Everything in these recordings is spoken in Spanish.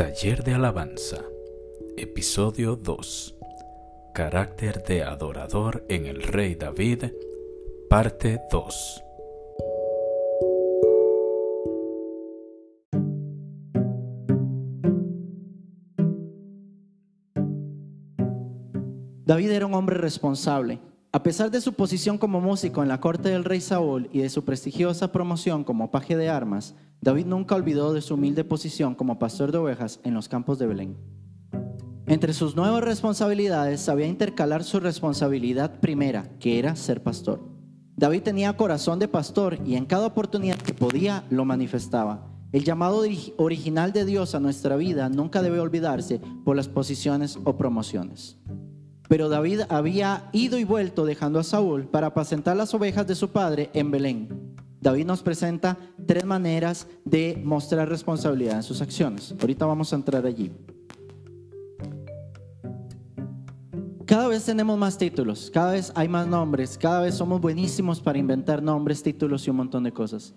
Taller de Alabanza, Episodio 2. Carácter de adorador en el Rey David, Parte 2. David era un hombre responsable. A pesar de su posición como músico en la corte del rey Saúl y de su prestigiosa promoción como paje de armas, David nunca olvidó de su humilde posición como pastor de ovejas en los campos de Belén. Entre sus nuevas responsabilidades sabía intercalar su responsabilidad primera, que era ser pastor. David tenía corazón de pastor y en cada oportunidad que podía lo manifestaba. El llamado original de Dios a nuestra vida nunca debe olvidarse por las posiciones o promociones. Pero David había ido y vuelto dejando a Saúl para apacentar las ovejas de su padre en Belén. David nos presenta tres maneras de mostrar responsabilidad en sus acciones. Ahorita vamos a entrar allí. Cada vez tenemos más títulos, cada vez hay más nombres, cada vez somos buenísimos para inventar nombres, títulos y un montón de cosas.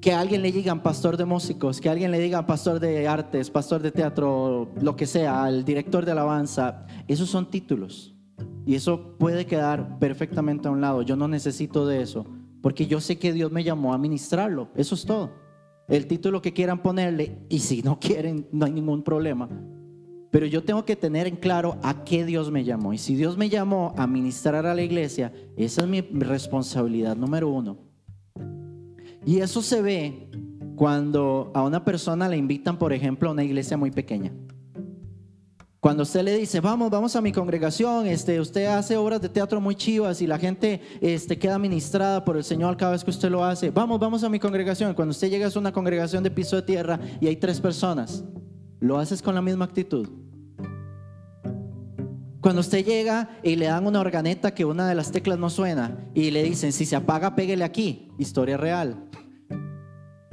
Que alguien le digan pastor de músicos, que alguien le digan pastor de artes, pastor de teatro, lo que sea, el director de alabanza, esos son títulos. Y eso puede quedar perfectamente a un lado. Yo no necesito de eso porque yo sé que Dios me llamó a ministrarlo. Eso es todo. El título que quieran ponerle, y si no quieren, no hay ningún problema. Pero yo tengo que tener en claro a qué Dios me llamó. Y si Dios me llamó a ministrar a la iglesia, esa es mi responsabilidad número uno. Y eso se ve cuando a una persona le invitan, por ejemplo, a una iglesia muy pequeña. Cuando usted le dice, vamos, vamos a mi congregación, este, usted hace obras de teatro muy chivas y la gente este, queda ministrada por el Señor cada vez que usted lo hace. Vamos, vamos a mi congregación. Cuando usted llega a una congregación de piso de tierra y hay tres personas, ¿lo haces con la misma actitud? Cuando usted llega y le dan una organeta que una de las teclas no suena y le dicen, si se apaga, péguele aquí. Historia real.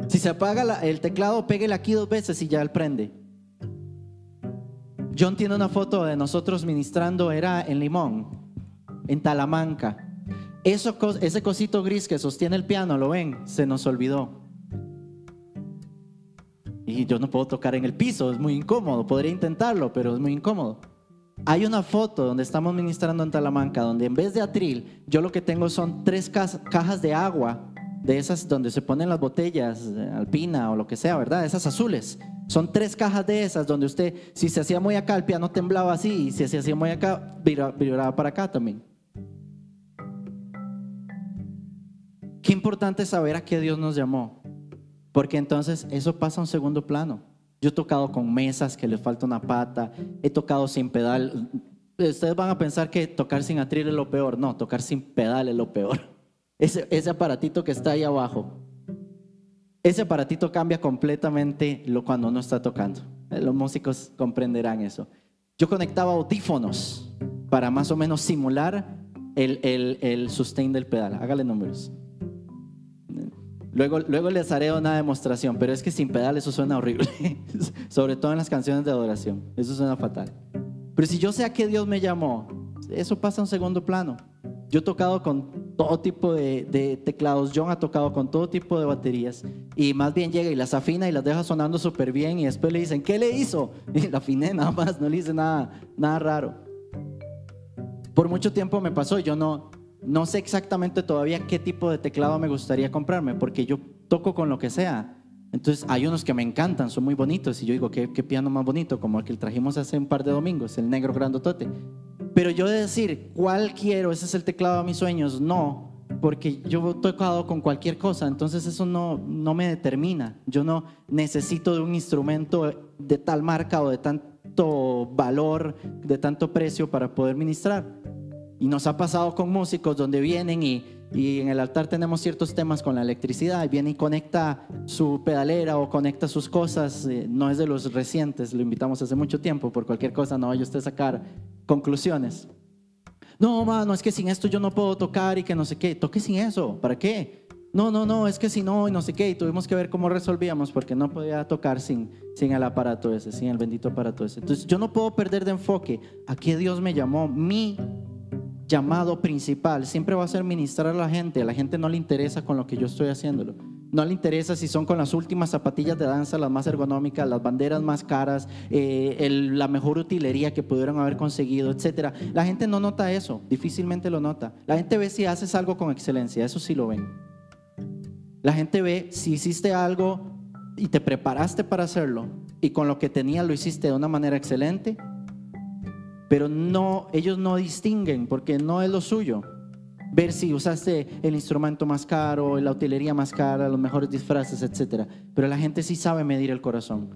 Si se apaga el teclado, péguele aquí dos veces y ya él prende. John tiene una foto de nosotros ministrando, era en Limón, en Talamanca. Eso, ese cosito gris que sostiene el piano, ¿lo ven? Se nos olvidó. Y yo no puedo tocar en el piso, es muy incómodo. Podría intentarlo, pero es muy incómodo. Hay una foto donde estamos ministrando en Talamanca, donde en vez de atril, yo lo que tengo son tres cajas de agua, de esas donde se ponen las botellas, eh, alpina o lo que sea, ¿verdad? Esas azules. Son tres cajas de esas donde usted, si se hacía muy acá, el piano temblaba así, y si se hacía muy acá, vibraba para acá también. Qué importante saber a qué Dios nos llamó, porque entonces eso pasa a un segundo plano. Yo he tocado con mesas que le falta una pata, he tocado sin pedal. Ustedes van a pensar que tocar sin atril es lo peor. No, tocar sin pedal es lo peor. Ese, ese aparatito que está ahí abajo ese aparatito cambia completamente lo cuando uno está tocando. Eh, los músicos comprenderán eso. Yo conectaba audífonos para más o menos simular el, el, sustain del pedal. Hágale números. Luego, luego les haré una demostración, pero es que sin pedal eso suena horrible, sobre todo en las canciones de adoración, eso suena fatal. Pero si yo sé a qué Dios me llamó, eso pasa a un segundo plano. Yo he tocado con todo tipo de, teclados, John ha tocado con todo tipo de baterías y más bien llega y las afina y las deja sonando súper bien y después le dicen, ¿qué le hizo? Y la afiné nada más, no le hice nada, nada raro. Por mucho tiempo me pasó, yo no, no sé exactamente todavía qué tipo de teclado me gustaría comprarme porque yo toco con lo que sea. Entonces hay unos que me encantan, son muy bonitos y yo digo, ¿qué, qué piano más bonito? Como el que trajimos hace un par de domingos, el negro grandotote. Pero yo de decir, ¿cuál quiero? Ese es el teclado de mis sueños. No, porque yo he tocado con cualquier cosa, entonces eso no, no me determina. Yo no necesito de un instrumento de tal marca o de tanto valor, de tanto precio para poder ministrar. Y nos ha pasado con músicos donde vienen y, y en el altar tenemos ciertos temas con la electricidad, y viene y conecta su pedalera o conecta sus cosas, eh, no es de los recientes, lo invitamos hace mucho tiempo, por cualquier cosa no vaya usted a sacar conclusiones. No, mano, es que sin esto yo no puedo tocar y que no sé qué. Toque sin eso, ¿para qué? No, no, no, es que si no, y no sé qué. Y tuvimos que ver cómo resolvíamos porque no podía tocar sin, sin el aparato ese, sin el bendito aparato ese. Entonces yo no puedo perder de enfoque a qué Dios me llamó. Mi llamado principal siempre va a ser ministrar a la gente. A la gente no le interesa con lo que yo estoy haciéndolo. No le interesa si son con las últimas zapatillas de danza, las más ergonómicas, las banderas más caras, eh, la mejor utilería que pudieron haber conseguido, etc. La gente no nota eso, difícilmente lo nota. La gente ve si haces algo con excelencia, eso sí lo ven. La gente ve si hiciste algo y te preparaste para hacerlo y con lo que tenías lo hiciste de una manera excelente, pero no, ellos no distinguen porque no es lo suyo ver si usaste el instrumento más caro, la utilería más cara, los mejores disfraces, etc. Pero la gente sí sabe medir el corazón.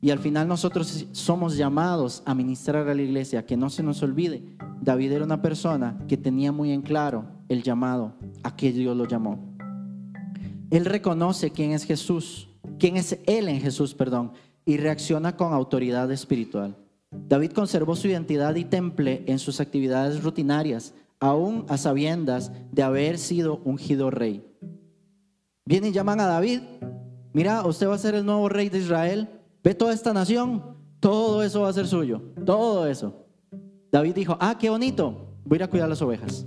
Y al final nosotros somos llamados a ministrar a la iglesia, que no se nos olvide. David era una persona que tenía muy en claro el llamado, a que Dios lo llamó. Él reconoce quién es Jesús, quién es Él en Jesús, perdón, y reacciona con autoridad espiritual. David conservó su identidad y temple en sus actividades rutinarias, aún a sabiendas de haber sido ungido rey. Vienen y llaman a David, mira, usted va a ser el nuevo rey de Israel, ve toda esta nación, todo eso va a ser suyo, todo eso. David dijo, ah, qué bonito, voy a ir a cuidar las ovejas.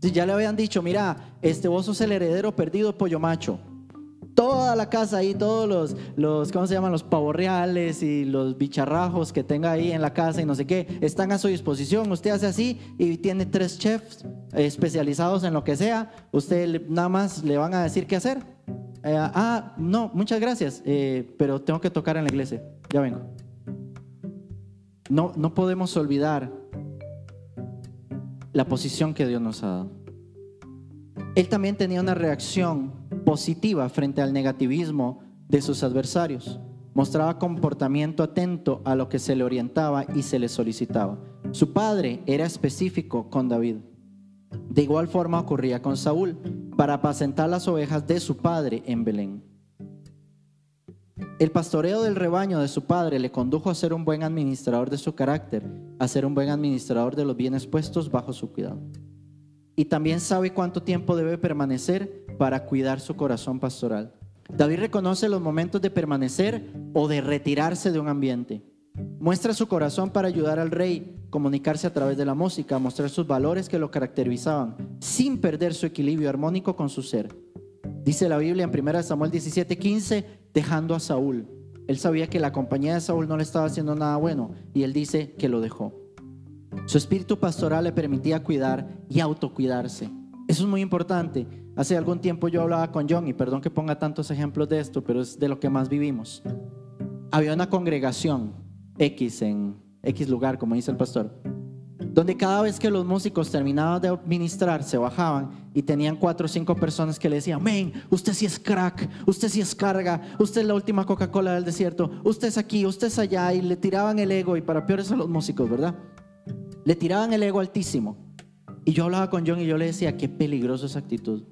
Si ya le habían dicho, mira, este vos sos el heredero perdido pollo macho, toda la casa ahí, todos los, los, ¿cómo se llaman? Los pavorreales y los bicharrajos que tenga ahí en la casa y no sé qué, están a su disposición. Usted hace así y tiene tres chefs especializados en lo que sea. Usted nada más le van a decir qué hacer. Eh, ah, no, muchas gracias, eh, pero tengo que tocar en la iglesia. Ya vengo. No, no podemos olvidar la posición que Dios nos ha dado. Él también tenía una reacción positiva frente al negativismo de sus adversarios. Mostraba comportamiento atento a lo que se le orientaba y se le solicitaba. Su padre era específico con David. De igual forma ocurría con Saúl, para apacentar las ovejas de su padre en Belén. El pastoreo del rebaño de su padre le condujo a ser un buen administrador de su carácter, a ser un buen administrador de los bienes puestos bajo su cuidado y también sabe cuánto tiempo debe permanecer para cuidar su corazón pastoral. David reconoce los momentos de permanecer o de retirarse de un ambiente. Muestra su corazón para ayudar al rey, comunicarse a través de la música, mostrar sus valores que lo caracterizaban, sin perder su equilibrio armónico con su ser. Dice la Biblia en 1 Samuel 17:15, dejando a Saúl. Él sabía que la compañía de Saúl no le estaba haciendo nada bueno y él dice que lo dejó. Su espíritu pastoral le permitía cuidar y autocuidarse. Eso es muy importante. Hace algún tiempo yo hablaba con John, y perdón que ponga tantos ejemplos de esto, pero es de lo que más vivimos. Había una congregación X en X lugar, como dice el pastor, donde cada vez que los músicos terminaban de ministrar, se bajaban y tenían cuatro o cinco personas que le decían, men, usted sí es crack, usted sí es carga, usted es la última Coca-Cola del desierto, usted es aquí, usted es allá, y le tiraban el ego, y para peores a los músicos, ¿verdad? Le tiraban el ego altísimo. Y yo hablaba con John y yo le decía, qué peligroso esa actitud.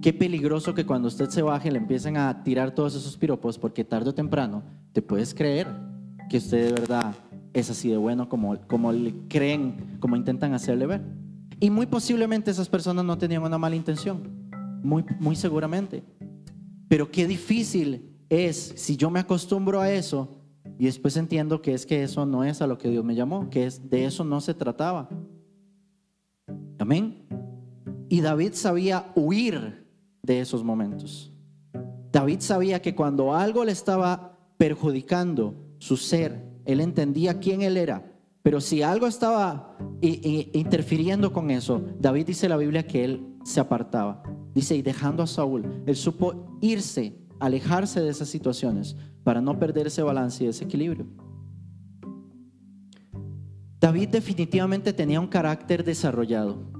Qué peligroso que cuando usted se baje le empiecen a tirar todos esos piropos porque tarde o temprano te puedes creer que usted de verdad es así de bueno como, como le creen, como intentan hacerle ver. Y muy posiblemente esas personas no tenían una mala intención. Muy, muy seguramente. Pero qué difícil es si yo me acostumbro a eso y después entiendo que es que eso no es a lo que Dios me llamó, que es de eso no se trataba. Amén. Y David sabía huir de esos momentos. David sabía que cuando algo le estaba perjudicando su ser, él entendía quién él era. Pero si algo estaba interfiriendo con eso, David dice en la Biblia que él se apartaba. Dice, y dejando a Saúl, él supo irse, alejarse de esas situaciones para no perder ese balance y ese equilibrio. David definitivamente tenía un carácter desarrollado.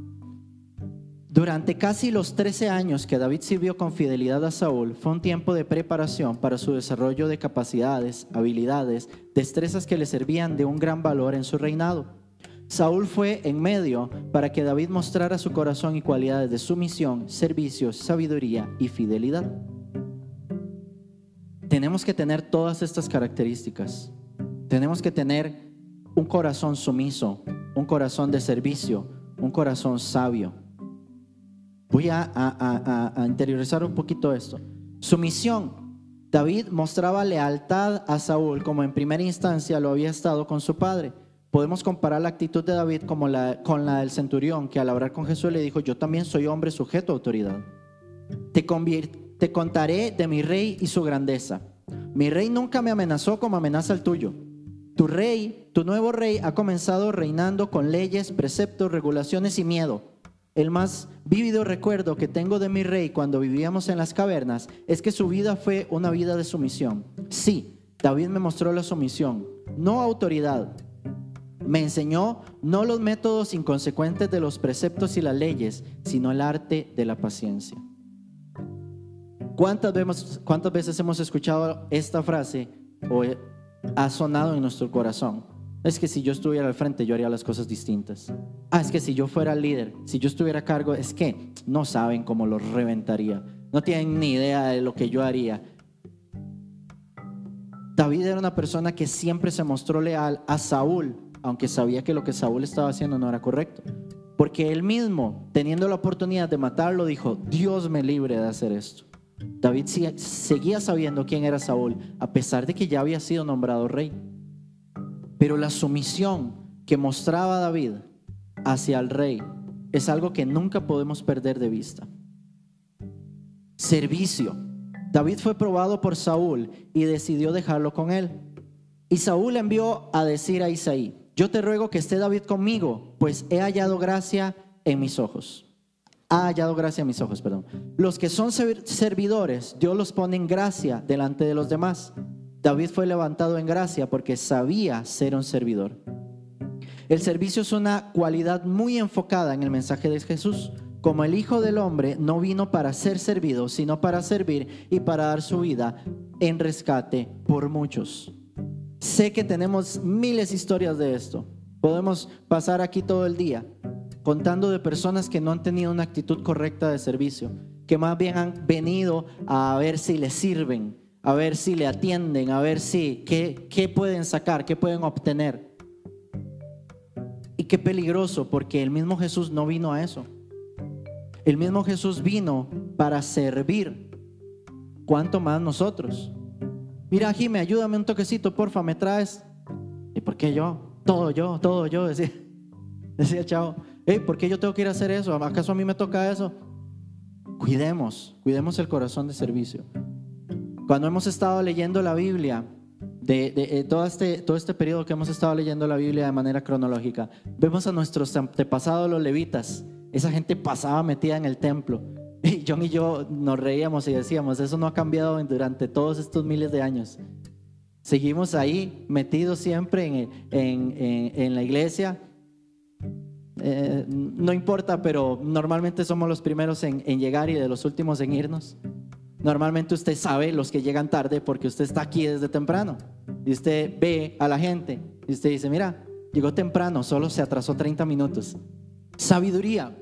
Durante casi los 13 años que David sirvió con fidelidad a Saúl, fue un tiempo de preparación para su desarrollo de capacidades, habilidades, destrezas que le servían de un gran valor en su reinado. Saúl fue en medio para que David mostrara su corazón y cualidades de sumisión, servicio, sabiduría y fidelidad tenemos que tener todas estas características. Tenemos que tener un corazón sumiso, un corazón de servicio, un corazón sabio. Voy a, interiorizar un poquito esto. Sumisión. David mostraba lealtad a Saúl como en primera instancia lo había estado con su padre. podemos comparar la actitud de David como con la del centurión, que al hablar con Jesús le dijo, yo también soy hombre sujeto a autoridad. Te, te contaré de mi rey y su grandeza. Mi rey nunca me amenazó como amenaza el tuyo. Tu rey, tu nuevo rey, ha comenzado reinando con leyes, preceptos, regulaciones y miedo. El más vívido recuerdo que tengo de mi rey cuando vivíamos en las cavernas es que su vida fue una vida de sumisión. Sí, David me mostró la sumisión, no autoridad. Me enseñó no los métodos inconsecuentes de los preceptos y las leyes, sino el arte de la paciencia. ¿Cuántas veces, hemos escuchado esta frase o ha sonado en nuestro corazón? Es que si yo estuviera al frente, yo haría las cosas distintas. Ah, es que si yo fuera líder, si yo estuviera a cargo, es que no saben cómo lo reventaría. No tienen ni idea de lo que yo haría. David era una persona que siempre se mostró leal a Saúl, aunque sabía que lo que Saúl estaba haciendo no era correcto. Porque él mismo, teniendo la oportunidad de matarlo, dijo, Dios me libre de hacer esto. David seguía sabiendo quién era Saúl, a pesar de que ya había sido nombrado rey. Pero la sumisión que mostraba David hacia el rey es algo que nunca podemos perder de vista. Servicio. David fue probado por Saúl y decidió dejarlo con él. Y Saúl envió a decir a Isaí, yo te ruego que esté David conmigo, pues he hallado gracia en mis ojos. Ha hallado gracia en mis ojos, perdón. Los que son servidores, Dios los pone en gracia delante de los demás. David fue levantado en gracia porque sabía ser un servidor. El servicio es una cualidad muy enfocada en el mensaje de Jesús. Como el Hijo del Hombre no vino para ser servido, sino para servir y para dar su vida en rescate por muchos. Sé que tenemos miles de historias de esto. Podemos pasar aquí todo el día contando de personas que no han tenido una actitud correcta de servicio, que más bien han venido a ver si les sirven, a ver si le atienden, a ver si qué, qué pueden sacar, qué pueden obtener. Y qué peligroso, porque el mismo Jesús no vino a eso. El mismo Jesús vino para servir. ¿Cuánto más nosotros? Mira, Jimmy, ayúdame un toquecito, porfa, me traes. ¿Y por qué yo? Todo yo, todo yo, decía, decía el chavo. ¿Por qué yo tengo que ir a hacer eso? ¿Acaso a mí me toca eso? Cuidemos, cuidemos el corazón de servicio. Cuando hemos estado leyendo la Biblia, de, eh, todo, este, todo este periodo que hemos estado leyendo la Biblia de manera cronológica, vemos a nuestros antepasados los levitas. Esa gente pasaba metida en el templo. Y John y yo nos reíamos y decíamos, eso no ha cambiado durante todos estos miles de años. Seguimos ahí metidos siempre en, en, en, la iglesia. Eh, no importa, pero normalmente somos los primeros en, llegar y de los últimos en irnos. Normalmente usted sabe los que llegan tarde porque usted está aquí desde temprano. Y usted ve a la gente y usted dice, mira, llegó temprano, solo se atrasó 30 minutos. Sabiduría.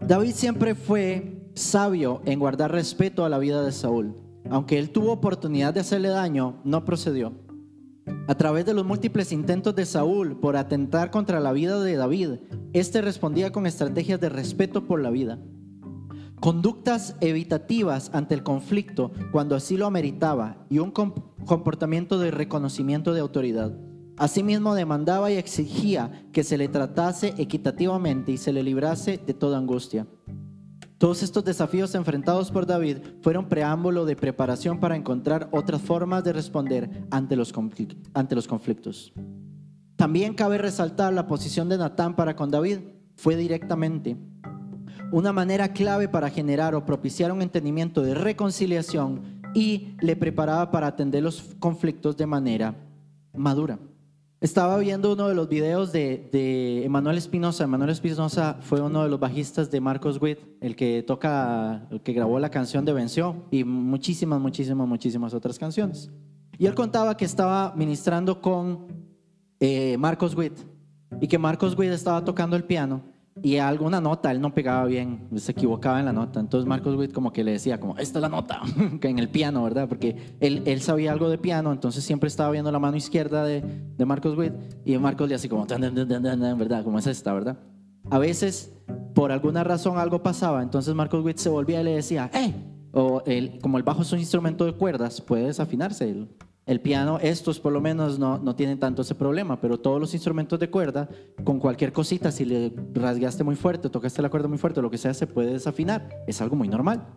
David siempre fue sabio en guardar respeto a la vida de Saúl. Aunque él tuvo oportunidad de hacerle daño, no procedió. A través de los múltiples intentos de Saúl por atentar contra la vida de David, éste respondía con estrategias de respeto por la vida. Conductas evitativas ante el conflicto cuando así lo ameritaba y un comportamiento de reconocimiento de autoridad. Asimismo demandaba y exigía que se le tratase equitativamente y se le librase de toda angustia. Todos estos desafíos enfrentados por David fueron preámbulo de preparación para encontrar otras formas de responder ante los, conflictos. También cabe resaltar la posición de Natán para con David. Fue directamente una manera clave para generar o propiciar un entendimiento de reconciliación y le preparaba para atender los conflictos de manera madura. Estaba viendo uno de los videos de, de Emanuel Espinosa. Emanuel Espinosa fue uno de los bajistas de Marcos Witt, el que toca, el que grabó la canción de Venció y muchísimas, muchísimas, muchísimas otras canciones. Y él contaba que estaba ministrando con eh, Marcos Witt y que Marcos Witt estaba tocando el piano y alguna nota él no pegaba bien, se equivocaba en la nota. Entonces Marcos Witt como que le decía como, esta es la nota, que en el piano, ¿verdad? Porque él, él sabía algo de piano, entonces siempre estaba viendo la mano izquierda de, de Marcos Witt y Marcos le hacía como, ¿verdad? Como es esta, ¿verdad? A veces, por alguna razón algo pasaba, entonces Marcos Witt se volvía y le decía, ¡eh! O el, como el bajo es un instrumento de cuerdas, puede desafinarse. El piano, estos por lo menos no, no tienen tanto ese problema, pero todos los instrumentos de cuerda, con cualquier cosita, si le rasgaste muy fuerte, tocaste la cuerda muy fuerte, lo que sea, se puede desafinar. Es algo muy normal.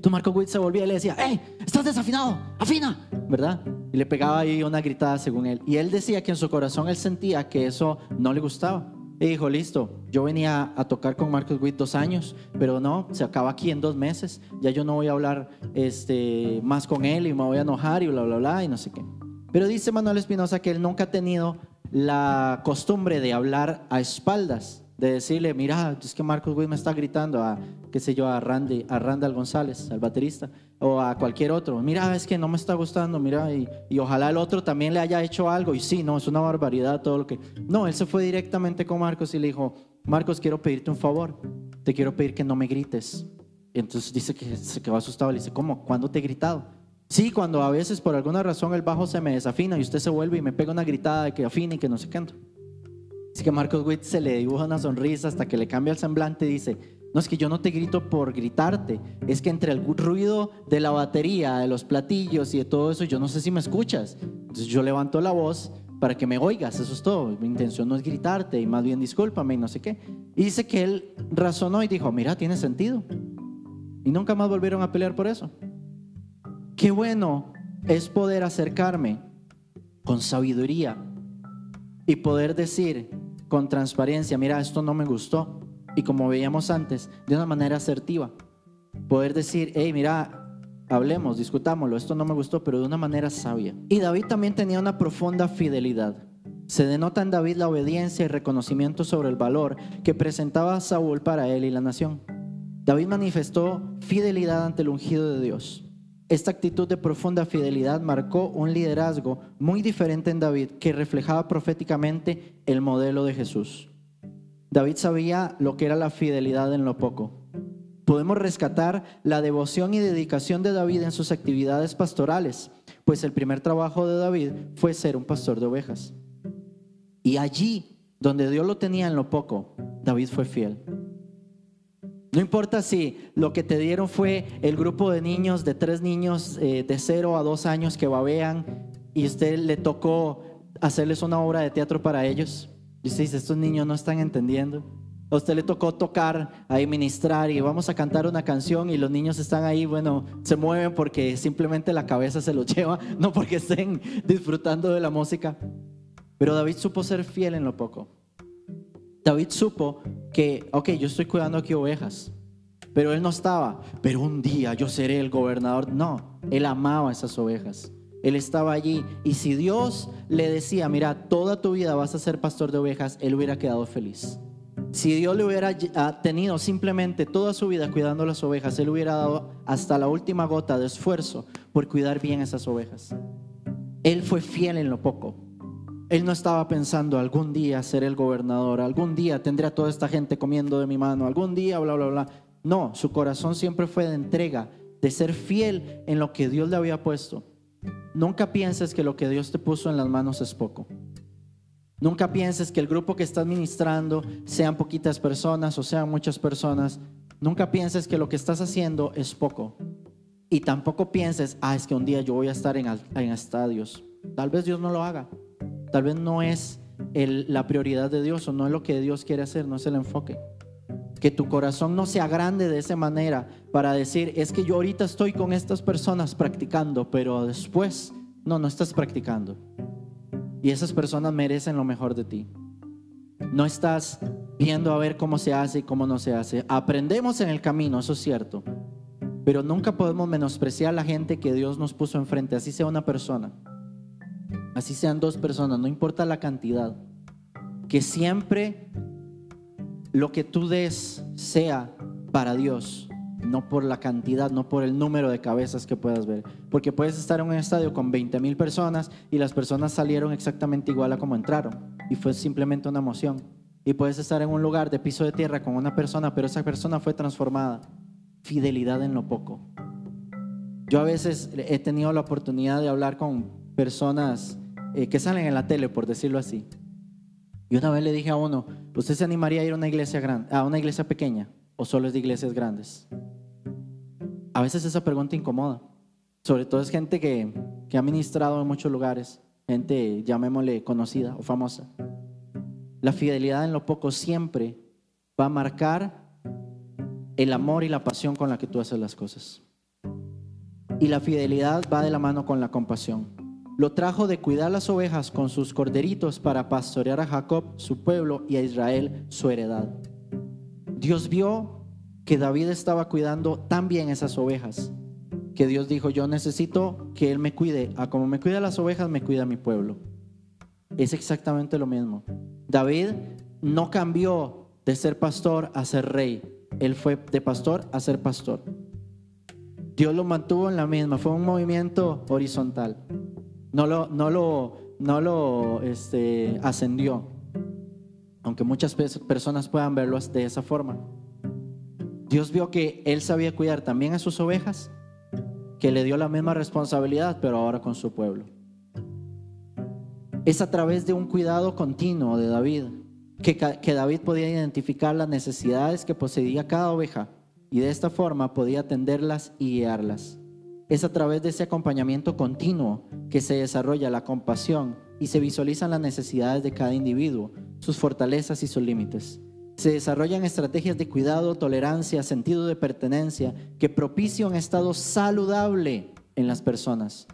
Tu Marco Witt se volvía y le decía, ¡Hey! ¡Estás desafinado! ¡Afina! ¿Verdad? Y le pegaba ahí una gritada según él. Y él decía que en su corazón él sentía que eso no le gustaba. Y dijo, listo, yo venía a tocar con Marcos Witt dos años, pero no, se acaba aquí en dos meses. Ya yo no voy a hablar este, más con él y me voy a enojar y bla, bla, bla, y no sé qué. Pero dice Manuel Espinosa que él nunca ha tenido la costumbre de hablar a espaldas de decirle, mira, es que Marcos Witt me está gritando a, qué sé yo, a Randy, a Randall González, al baterista, o a cualquier otro, mira, es que no me está gustando, mira, y, y, ojalá el otro también le haya hecho algo, y sí, no, es una barbaridad todo lo que... No, él se fue directamente con Marcos y le dijo, Marcos, quiero pedirte un favor, te quiero pedir que no me grites. Y entonces dice que se quedó asustado, le dice, ¿cómo? ¿Cuándo te he gritado? Sí, cuando a veces por alguna razón el bajo se me desafina y usted se vuelve y me pega una gritada de que afine y que no sé qué. Así que Marcos Witt se le dibuja una sonrisa hasta que le cambia el semblante y dice, no es que yo no te grito por gritarte, es que entre el ruido de la batería, de los platillos y de todo eso, yo no sé si me escuchas. Entonces yo levanto la voz para que me oigas, eso es todo. Mi intención no es gritarte y más bien discúlpame y no sé qué. Y dice que él razonó y dijo, mira, tiene sentido. Y nunca más volvieron a pelear por eso. Qué bueno es poder acercarme con sabiduría y poder decir con transparencia, mira, esto no me gustó. Y como veíamos antes, de una manera asertiva. Poder decir, hey, mira, hablemos, discutámoslo, esto no me gustó, pero de una manera sabia. Y David también tenía una profunda fidelidad. Se denota en David la obediencia y reconocimiento sobre el valor que presentaba Saúl para él y la nación. David manifestó fidelidad ante el ungido de Dios. Esta actitud de profunda fidelidad marcó un liderazgo muy diferente en David que reflejaba proféticamente el modelo de Jesús. David sabía lo que era la fidelidad en lo poco. Podemos rescatar la devoción y dedicación de David en sus actividades pastorales, pues el primer trabajo de David fue ser un pastor de ovejas. Y allí, donde Dios lo tenía en lo poco, David fue fiel. No importa si lo que te dieron fue el grupo de niños, de tres niños eh, de cero a dos años que babean y usted le tocó hacerles una obra de teatro para ellos. Y usted dice, estos niños no están entendiendo. A usted le tocó tocar, ahí ministrar y vamos a cantar una canción y los niños están ahí, bueno, se mueven porque simplemente la cabeza se los lleva, no porque estén disfrutando de la música. Pero David supo ser fiel en lo poco. David supo que, ok, yo estoy cuidando aquí ovejas, pero él no estaba, pero un día yo seré el gobernador. No, él amaba esas ovejas. Él estaba allí y si Dios le decía, mira, toda tu vida vas a ser pastor de ovejas, él hubiera quedado feliz. Si Dios le hubiera tenido simplemente toda su vida cuidando las ovejas, él hubiera dado hasta la última gota de esfuerzo por cuidar bien esas ovejas. Él fue fiel en lo poco. Él no estaba pensando algún día ser el gobernador, algún día tendré a toda esta gente comiendo de mi mano, algún día, bla, bla, bla. No, su corazón siempre fue de entrega, de ser fiel en lo que Dios le había puesto. Nunca pienses que lo que Dios te puso en las manos es poco. Nunca pienses que el grupo que estás ministrando sean poquitas personas o sean muchas personas. Nunca pienses que lo que estás haciendo es poco. Y tampoco pienses, ah, es que un día yo voy a estar en, en estadios. Tal vez Dios no lo haga. Tal vez no es la prioridad de Dios o no es lo que Dios quiere hacer, no es el enfoque. Que tu corazón no sea grande de esa manera para decir, es que yo ahorita estoy con estas personas practicando, pero después, no, no estás practicando. Y esas personas merecen lo mejor de ti. No estás viendo a ver cómo se hace y cómo no se hace. Aprendemos en el camino, eso es cierto. Pero nunca podemos menospreciar a la gente que Dios nos puso enfrente, así sea una persona así sean dos personas, no importa la cantidad, que siempre lo que tú des sea para Dios, no por la cantidad, no por el número de cabezas que puedas ver. Porque puedes estar en un estadio con 20 mil personas y las personas salieron exactamente igual a como entraron y fue simplemente una emoción. Y puedes estar en un lugar de piso de tierra con una persona, pero esa persona fue transformada. Fidelidad en lo poco. Yo a veces he tenido la oportunidad de hablar con personas eh, que salen en la tele, por decirlo así. Y una vez le dije a uno, ¿usted se animaría a ir a una iglesia grande, a una iglesia pequeña o solo es de iglesias grandes? A veces esa pregunta incomoda, sobre todo es gente que, que ha ministrado en muchos lugares, gente, llamémosle conocida o famosa. La fidelidad en lo poco siempre va a marcar el amor y la pasión con la que tú haces las cosas. Y la fidelidad va de la mano con la compasión. Lo trajo de cuidar las ovejas con sus corderitos para pastorear a Jacob, su pueblo, y a Israel, su heredad. Dios vio que David estaba cuidando tan bien esas ovejas, que Dios dijo, yo necesito que Él me cuide, a como me cuida las ovejas, me cuida mi pueblo. Es exactamente lo mismo. David no cambió de ser pastor a ser rey, él fue de pastor a ser pastor. Dios lo mantuvo en la misma, fue un movimiento horizontal. No lo, no lo, no lo este, ascendió, aunque muchas personas puedan verlo de esa forma. Dios vio que él sabía cuidar también a sus ovejas, que le dio la misma responsabilidad, pero ahora con su pueblo. Es a través de un cuidado continuo de David que, David podía identificar las necesidades que poseía cada oveja y de esta forma podía atenderlas y guiarlas. Es a través de ese acompañamiento continuo que se desarrolla la compasión y se visualizan las necesidades de cada individuo, sus fortalezas y sus límites. Se desarrollan estrategias de cuidado, tolerancia, sentido de pertenencia que propician un estado saludable en las personas.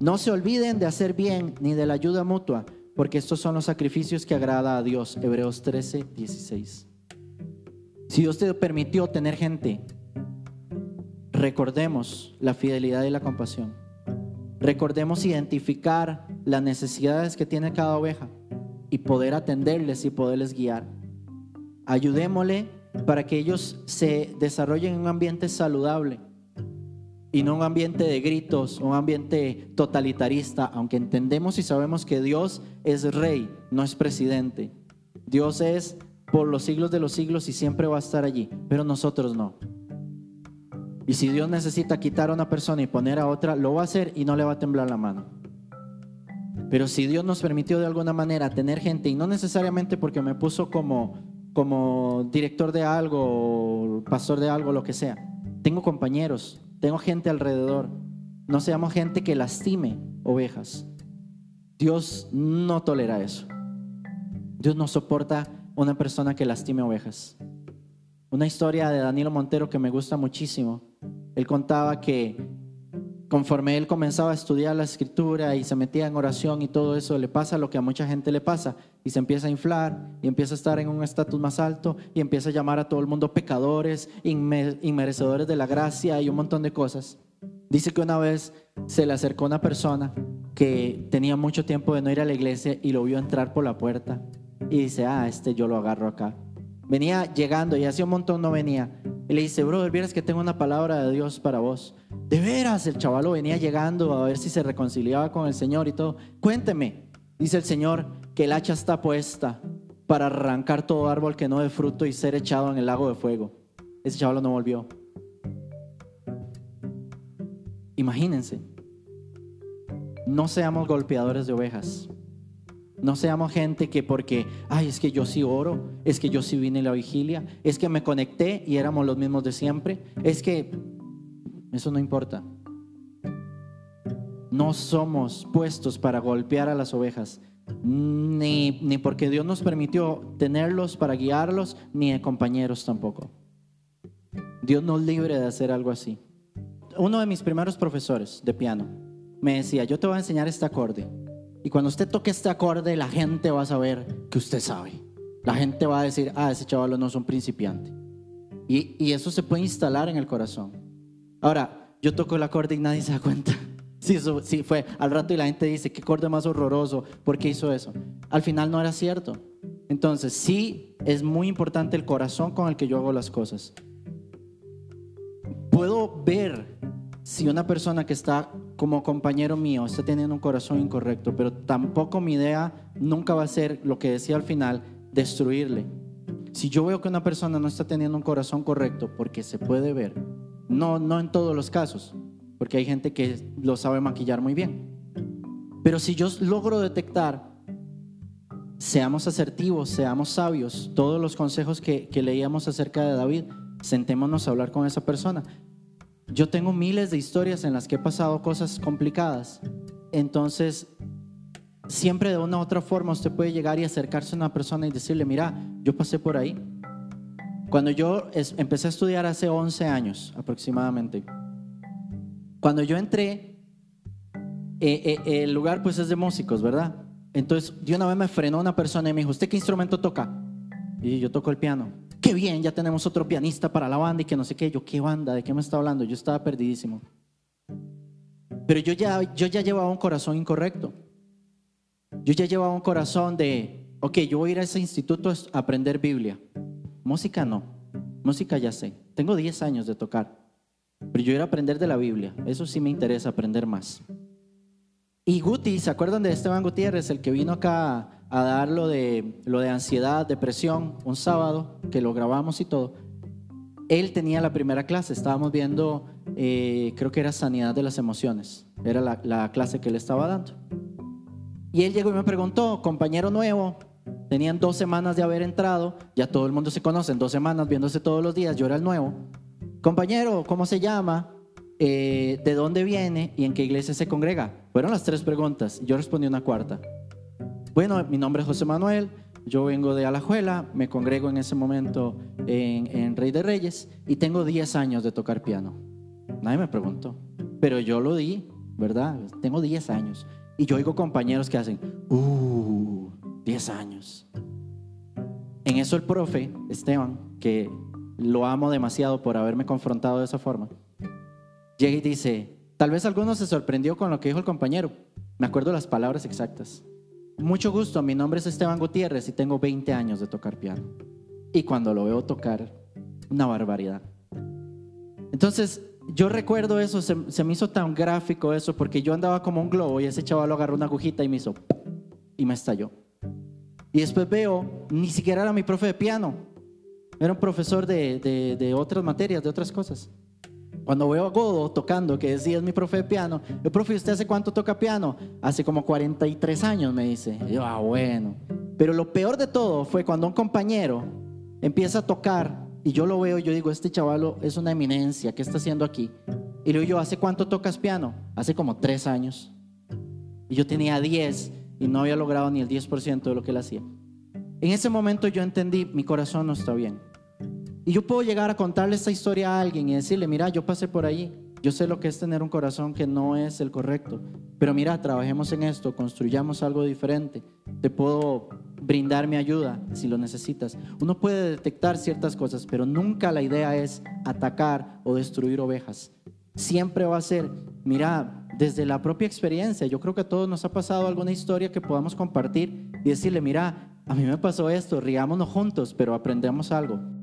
No se olviden de hacer bien ni de la ayuda mutua, porque estos son los sacrificios que agrada a Dios. Hebreos 13, 16. Si Dios te permitió tener gente, recordemos la fidelidad y la compasión. Recordemos identificar las necesidades que tiene cada oveja y poder atenderles y poderles guiar. Ayudémosle para que ellos se desarrollen en un ambiente saludable y no un ambiente de gritos, un ambiente totalitarista, aunque entendemos y sabemos que Dios es rey, no es presidente. Dios es por los siglos de los siglos y siempre va a estar allí, pero nosotros no. Y si Dios necesita quitar a una persona y poner a otra, lo va a hacer y no le va a temblar la mano. Pero si Dios nos permitió de alguna manera tener gente, y no necesariamente porque me puso como, como director de algo, pastor de algo, lo que sea, tengo compañeros, tengo gente alrededor. No seamos gente que lastime ovejas. Dios no tolera eso. Dios no soporta una persona que lastime ovejas. Una historia de Danilo Montero que me gusta muchísimo. Él contaba que conforme él comenzaba a estudiar la escritura y se metía en oración y todo eso, le pasa lo que a mucha gente le pasa y se empieza a inflar y empieza a estar en un estatus más alto y empieza a llamar a todo el mundo pecadores, inmerecedores de la gracia y un montón de cosas. Dice que una vez se le acercó una persona que tenía mucho tiempo de no ir a la iglesia y lo vio entrar por la puerta y dice, ah, este yo lo agarro acá. Venía llegando y hacía un montón no venía. Y le dice, brother, vieras que tengo una palabra de Dios para vos. De veras, el chavalo venía llegando a ver si se reconciliaba con el Señor y todo. Cuénteme, dice el Señor, que el hacha está puesta para arrancar todo árbol que no dé fruto y ser echado en el lago de fuego. Ese chavalo no volvió. Imagínense, no seamos golpeadores de ovejas. No seamos gente que porque, ay, es que yo sí oro, es que yo sí vine a la vigilia, es que me conecté y éramos los mismos de siempre, es que eso no importa. No somos puestos para golpear a las ovejas, ni, ni porque Dios nos permitió tenerlos para guiarlos, ni de compañeros tampoco. Dios nos libre de hacer algo así. Uno de mis primeros profesores de piano me decía, yo te voy a enseñar este acorde y cuando usted toque este acorde, la gente va a saber que usted sabe. La gente va a decir, ah, ese chaval no es un principiante. Y, y eso se puede instalar en el corazón. Ahora, yo toco el acorde y nadie se da cuenta. Sí, eso, sí, fue al rato y la gente dice, qué acorde más horroroso, ¿por qué hizo eso? Al final no era cierto. Entonces, sí, es muy importante el corazón con el que yo hago las cosas. Puedo ver si una persona que está como compañero mío está teniendo un corazón incorrecto, pero tampoco mi idea nunca va a ser lo que decía al final, destruirle. Si yo veo que una persona no está teniendo un corazón correcto, porque se puede ver, no, no en todos los casos, porque hay gente que lo sabe maquillar muy bien, pero si yo logro detectar, seamos asertivos, seamos sabios, todos los consejos que, que leíamos acerca de David, sentémonos a hablar con esa persona. Yo tengo miles de historias en las que he pasado cosas complicadas. Entonces, siempre de una u otra forma usted puede llegar y acercarse a una persona y decirle, mira, yo pasé por ahí. Cuando yo empecé a estudiar hace 11 años aproximadamente, cuando yo entré, eh, eh, el lugar pues es de músicos, ¿verdad? Entonces, de una vez me frenó una persona y me dijo, ¿usted qué instrumento toca? Y yo toco el piano. Qué bien, ya tenemos otro pianista para la banda y que no sé qué. Yo, ¿qué banda? ¿De qué me está hablando? Yo estaba perdidísimo. Pero yo ya, yo ya llevaba un corazón incorrecto. Yo ya llevaba un corazón de, ok, yo voy a ir a ese instituto a aprender Biblia. Música no. Música ya sé. Tengo 10 años de tocar. Pero yo ir a aprender de la Biblia. Eso sí me interesa aprender más. Y Guti, ¿se acuerdan de Esteban Gutiérrez, el que vino acá a dar lo de, lo de ansiedad, depresión, un sábado, que lo grabamos y todo? Él tenía la primera clase, estábamos viendo, eh, creo que era sanidad de las emociones, era la, la clase que él estaba dando. Y él llegó y me preguntó, compañero nuevo, tenían dos semanas de haber entrado, ya todo el mundo se conoce, en dos semanas viéndose todos los días, yo era el nuevo. Compañero, ¿cómo se llama? Eh, ¿De dónde viene y en qué iglesia se congrega? Fueron las tres preguntas. Yo respondí una cuarta. Bueno, mi nombre es José Manuel, yo vengo de Alajuela, me congrego en ese momento en, Rey de Reyes y tengo 10 años de tocar piano. Nadie me preguntó, pero yo lo di, ¿verdad? Tengo 10 años. Y yo oigo compañeros que hacen, uh, 10 años. En eso el profe, Esteban, que lo amo demasiado por haberme confrontado de esa forma. Llega y dice, tal vez alguno se sorprendió con lo que dijo el compañero. Me acuerdo las palabras exactas. Mucho gusto, mi nombre es Esteban Gutiérrez y tengo 20 años de tocar piano. Y cuando lo veo tocar, una barbaridad. Entonces, yo recuerdo eso, se, me hizo tan gráfico eso, porque yo andaba como un globo y ese chaval agarró una agujita y me hizo, y me estalló. Y después veo, ni siquiera era mi profe de piano, era un profesor de, de, otras materias, de otras cosas. Cuando veo a Godo tocando, que decía es mi profe de piano, el profe, ¿usted hace cuánto toca piano? Hace como 43 años, me dice. yo, ah, bueno. Pero lo peor de todo fue cuando un compañero empieza a tocar y yo lo veo, yo digo, este chavalo es una eminencia, ¿qué está haciendo aquí? Y le digo yo, ¿hace cuánto tocas piano? Hace como 3 años. Y yo tenía 10 y no había logrado ni el 10% de lo que él hacía. En ese momento yo entendí, mi corazón no está bien. Y yo puedo llegar a contarle esta historia a alguien y decirle, mira, yo pasé por ahí, yo sé lo que es tener un corazón que no es el correcto, pero mira, trabajemos en esto, construyamos algo diferente, te puedo brindar mi ayuda si lo necesitas. Uno puede detectar ciertas cosas, pero nunca la idea es atacar o destruir ovejas. Siempre va a ser, mira, desde la propia experiencia, yo creo que a todos nos ha pasado alguna historia que podamos compartir y decirle, mira, a mí me pasó esto, riámonos juntos, pero aprendemos algo.